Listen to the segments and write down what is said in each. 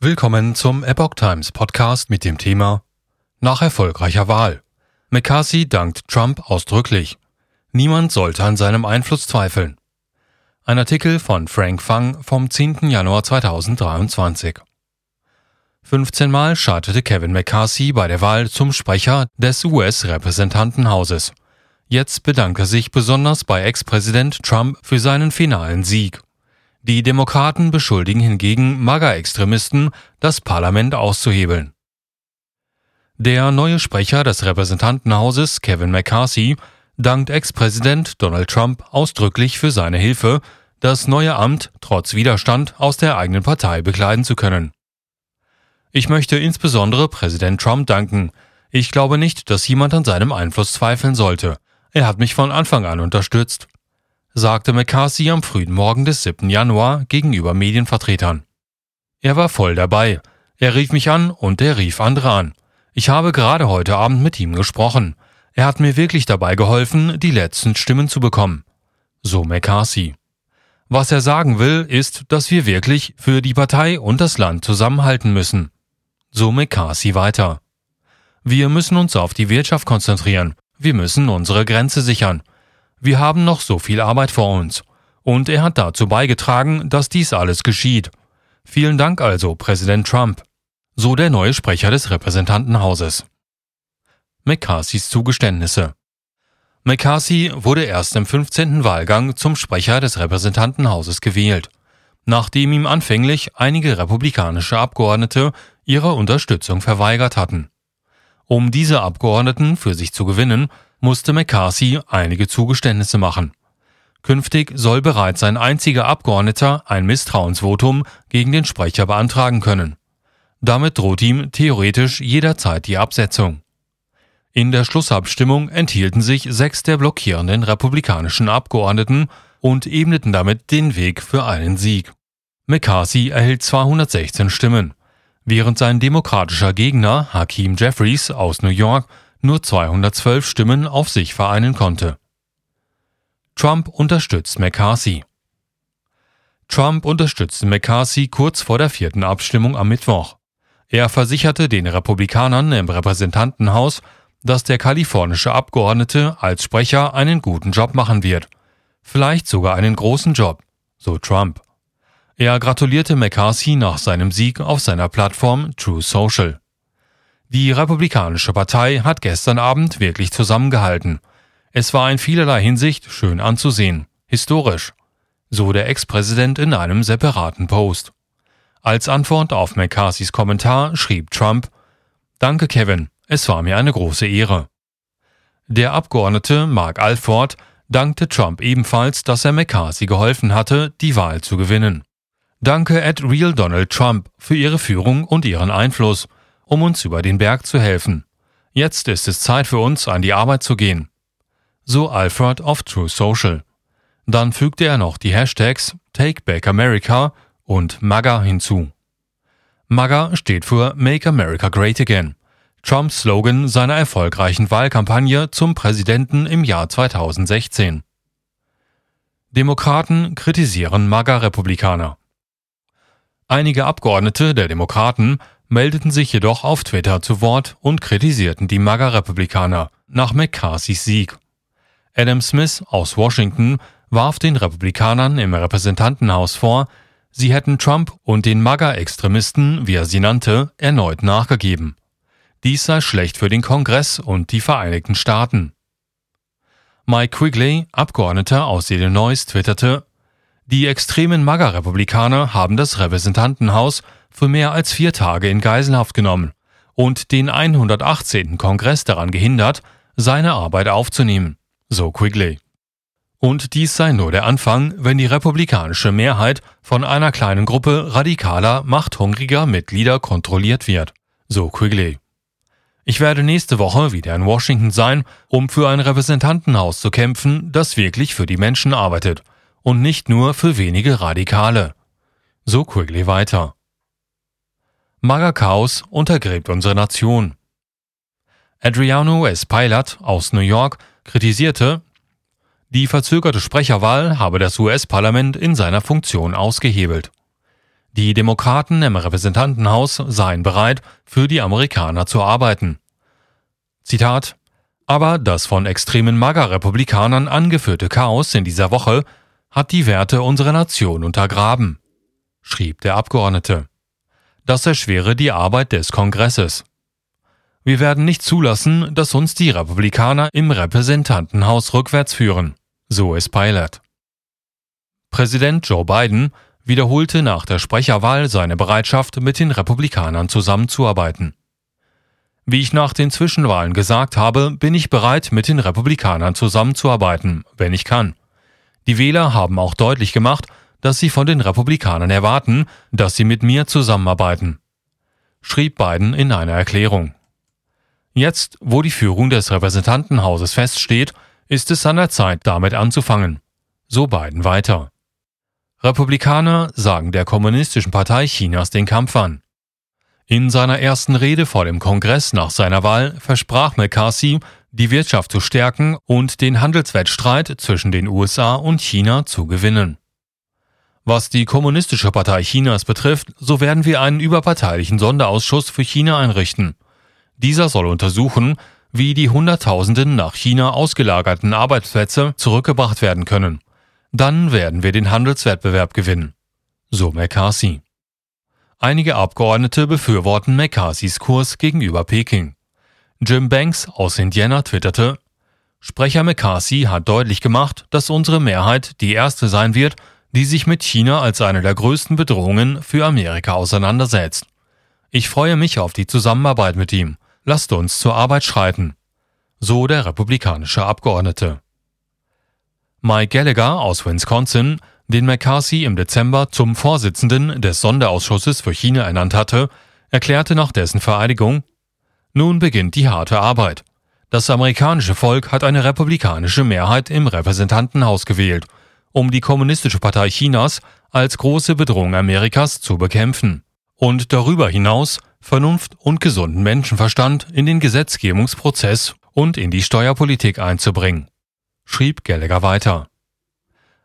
Willkommen zum Epoch Times Podcast mit dem Thema Nach erfolgreicher Wahl. McCarthy dankt Trump ausdrücklich. Niemand sollte an seinem Einfluss zweifeln. Ein Artikel von Frank Fang vom 10. Januar 2023. 15 Mal scheiterte Kevin McCarthy bei der Wahl zum Sprecher des US-Repräsentantenhauses. Jetzt bedankt er sich besonders bei Ex-Präsident Trump für seinen finalen Sieg. Die Demokraten beschuldigen hingegen MAGA-Extremisten, das Parlament auszuhebeln. Der neue Sprecher des Repräsentantenhauses, Kevin McCarthy, dankt Ex-Präsident Donald Trump ausdrücklich für seine Hilfe, das neue Amt trotz Widerstand aus der eigenen Partei bekleiden zu können. Ich möchte insbesondere Präsident Trump danken. Ich glaube nicht, dass jemand an seinem Einfluss zweifeln sollte. Er hat mich von Anfang an unterstützt sagte McCarthy am frühen Morgen des 7. Januar gegenüber Medienvertretern. Er war voll dabei. Er rief mich an und er rief andere an. Ich habe gerade heute Abend mit ihm gesprochen. Er hat mir wirklich dabei geholfen, die letzten Stimmen zu bekommen. So McCarthy. Was er sagen will, ist, dass wir wirklich für die Partei und das Land zusammenhalten müssen. So McCarthy weiter. Wir müssen uns auf die Wirtschaft konzentrieren. Wir müssen unsere Grenze sichern. Wir haben noch so viel Arbeit vor uns. Und er hat dazu beigetragen, dass dies alles geschieht. Vielen Dank also, Präsident Trump. So der neue Sprecher des Repräsentantenhauses. McCarthys Zugeständnisse. McCarthy wurde erst im 15. Wahlgang zum Sprecher des Repräsentantenhauses gewählt, nachdem ihm anfänglich einige republikanische Abgeordnete ihre Unterstützung verweigert hatten. Um diese Abgeordneten für sich zu gewinnen, musste McCarthy einige Zugeständnisse machen. Künftig soll bereits ein einziger Abgeordneter ein Misstrauensvotum gegen den Sprecher beantragen können. Damit droht ihm theoretisch jederzeit die Absetzung. In der Schlussabstimmung enthielten sich sechs der blockierenden republikanischen Abgeordneten und ebneten damit den Weg für einen Sieg. McCarthy erhielt 216 Stimmen, während sein demokratischer Gegner Hakeem Jeffries aus New York nur 212 Stimmen auf sich vereinen konnte. Trump unterstützt McCarthy. Trump unterstützte McCarthy kurz vor der vierten Abstimmung am Mittwoch. Er versicherte den Republikanern im Repräsentantenhaus, dass der kalifornische Abgeordnete als Sprecher einen guten Job machen wird, vielleicht sogar einen großen Job, so Trump. Er gratulierte McCarthy nach seinem Sieg auf seiner Plattform True Social. Die Republikanische Partei hat gestern Abend wirklich zusammengehalten. Es war in vielerlei Hinsicht schön anzusehen, historisch, so der Ex-Präsident in einem separaten Post. Als Antwort auf McCarthys Kommentar schrieb Trump Danke, Kevin, es war mir eine große Ehre. Der Abgeordnete Mark Alford dankte Trump ebenfalls, dass er McCarthy geholfen hatte, die Wahl zu gewinnen. Danke at Real Donald Trump für Ihre Führung und Ihren Einfluss um uns über den Berg zu helfen. Jetzt ist es Zeit für uns, an die Arbeit zu gehen. So Alfred of True Social. Dann fügte er noch die Hashtags Take Back America und MAGA hinzu. MAGA steht für Make America Great Again, Trumps Slogan seiner erfolgreichen Wahlkampagne zum Präsidenten im Jahr 2016. Demokraten kritisieren MAGA-Republikaner. Einige Abgeordnete der Demokraten meldeten sich jedoch auf Twitter zu Wort und kritisierten die MAGA-Republikaner nach McCarthys Sieg. Adam Smith aus Washington warf den Republikanern im Repräsentantenhaus vor, sie hätten Trump und den MAGA-Extremisten, wie er sie nannte, erneut nachgegeben. Dies sei schlecht für den Kongress und die Vereinigten Staaten. Mike Quigley, Abgeordneter aus Illinois, twitterte, die extremen MAGA-Republikaner haben das Repräsentantenhaus für mehr als vier Tage in Geiselhaft genommen und den 118. Kongress daran gehindert, seine Arbeit aufzunehmen, so Quigley. Und dies sei nur der Anfang, wenn die republikanische Mehrheit von einer kleinen Gruppe radikaler, machthungriger Mitglieder kontrolliert wird, so Quigley. Ich werde nächste Woche wieder in Washington sein, um für ein Repräsentantenhaus zu kämpfen, das wirklich für die Menschen arbeitet und nicht nur für wenige Radikale. So Quigley weiter. Chaos untergräbt unsere Nation. Adriano S. Pilot aus New York kritisierte, die verzögerte Sprecherwahl habe das US-Parlament in seiner Funktion ausgehebelt. Die Demokraten im Repräsentantenhaus seien bereit, für die Amerikaner zu arbeiten. Zitat Aber das von extremen MAGA-Republikanern angeführte Chaos in dieser Woche hat die Werte unserer Nation untergraben, schrieb der Abgeordnete. Das erschwere die Arbeit des Kongresses. Wir werden nicht zulassen, dass uns die Republikaner im Repräsentantenhaus rückwärts führen, so ist Pilot. Präsident Joe Biden wiederholte nach der Sprecherwahl seine Bereitschaft, mit den Republikanern zusammenzuarbeiten. Wie ich nach den Zwischenwahlen gesagt habe, bin ich bereit, mit den Republikanern zusammenzuarbeiten, wenn ich kann. Die Wähler haben auch deutlich gemacht, dass sie von den Republikanern erwarten, dass sie mit mir zusammenarbeiten, schrieb Biden in einer Erklärung. Jetzt, wo die Führung des Repräsentantenhauses feststeht, ist es an der Zeit, damit anzufangen. So Biden weiter. Republikaner sagen der Kommunistischen Partei Chinas den Kampf an. In seiner ersten Rede vor dem Kongress nach seiner Wahl versprach McCarthy, die Wirtschaft zu stärken und den Handelswettstreit zwischen den USA und China zu gewinnen. Was die Kommunistische Partei Chinas betrifft, so werden wir einen überparteilichen Sonderausschuss für China einrichten. Dieser soll untersuchen, wie die Hunderttausenden nach China ausgelagerten Arbeitsplätze zurückgebracht werden können. Dann werden wir den Handelswettbewerb gewinnen. So McCarthy. Einige Abgeordnete befürworten McCarthys Kurs gegenüber Peking. Jim Banks aus Indiana twitterte, Sprecher McCarthy hat deutlich gemacht, dass unsere Mehrheit die erste sein wird, die sich mit China als eine der größten Bedrohungen für Amerika auseinandersetzt. Ich freue mich auf die Zusammenarbeit mit ihm. Lasst uns zur Arbeit schreiten. So der republikanische Abgeordnete. Mike Gallagher aus Wisconsin, den McCarthy im Dezember zum Vorsitzenden des Sonderausschusses für China ernannt hatte, erklärte nach dessen Vereidigung, nun beginnt die harte Arbeit. Das amerikanische Volk hat eine republikanische Mehrheit im Repräsentantenhaus gewählt, um die Kommunistische Partei Chinas als große Bedrohung Amerikas zu bekämpfen und darüber hinaus Vernunft und gesunden Menschenverstand in den Gesetzgebungsprozess und in die Steuerpolitik einzubringen schrieb Gallagher weiter.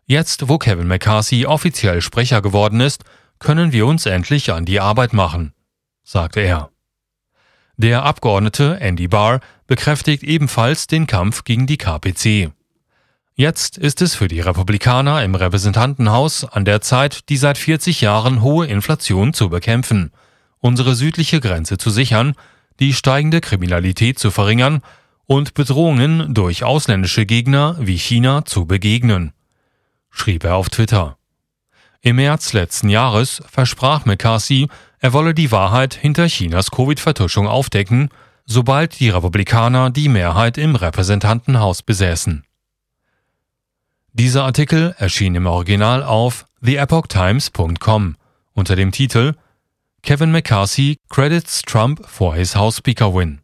Jetzt, wo Kevin McCarthy offiziell Sprecher geworden ist, können wir uns endlich an die Arbeit machen, sagte er. Der Abgeordnete Andy Barr bekräftigt ebenfalls den Kampf gegen die KPC. Jetzt ist es für die Republikaner im Repräsentantenhaus an der Zeit, die seit 40 Jahren hohe Inflation zu bekämpfen, unsere südliche Grenze zu sichern, die steigende Kriminalität zu verringern und Bedrohungen durch ausländische Gegner wie China zu begegnen, schrieb er auf Twitter. Im März letzten Jahres versprach McCarthy, er wolle die Wahrheit hinter Chinas Covid-Vertuschung aufdecken, sobald die Republikaner die Mehrheit im Repräsentantenhaus besäßen. Dieser Artikel erschien im Original auf theepochtimes.com unter dem Titel Kevin McCarthy credits Trump for his House Speaker win.